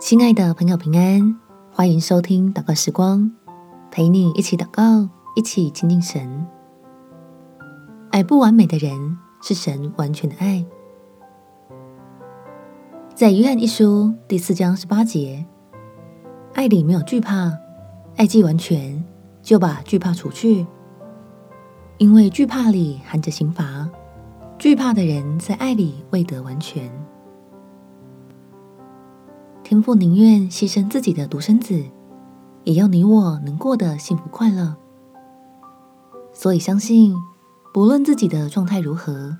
亲爱的朋友，平安，欢迎收听祷告时光，陪你一起祷告，一起亲近神。爱不完美的人，是神完全的爱。在约翰一书第四章十八节，爱里没有惧怕，爱既完全，就把惧怕除去，因为惧怕里含着刑罚，惧怕的人在爱里未得完全。天父宁愿牺牲自己的独生子，也要你我能过得幸福快乐。所以相信，不论自己的状态如何，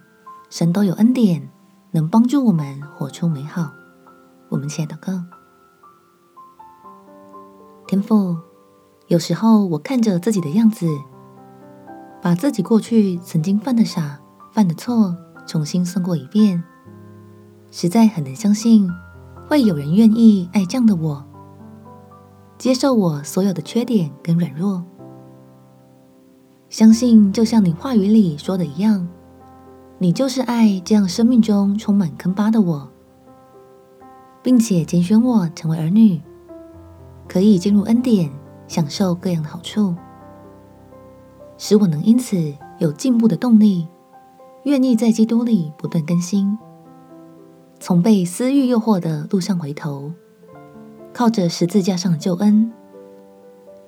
神都有恩典，能帮助我们活出美好。我们一起来祷告。天父，有时候我看着自己的样子，把自己过去曾经犯的傻、犯的错重新算过一遍，实在很难相信。会有人愿意爱这样的我，接受我所有的缺点跟软弱。相信就像你话语里说的一样，你就是爱这样生命中充满坑疤的我，并且拣选我成为儿女，可以进入恩典，享受各样的好处，使我能因此有进步的动力，愿意在基督里不断更新。从被私欲诱惑的路上回头，靠着十字架上的救恩，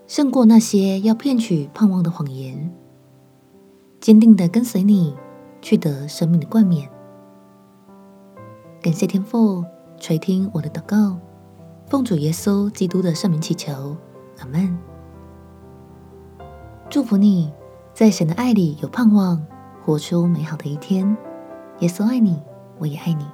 胜过那些要骗取盼望的谎言，坚定的跟随你，去得生命的冠冕。感谢天父垂听我的祷告，奉主耶稣基督的圣名祈求，阿门。祝福你在神的爱里有盼望，活出美好的一天。耶稣爱你，我也爱你。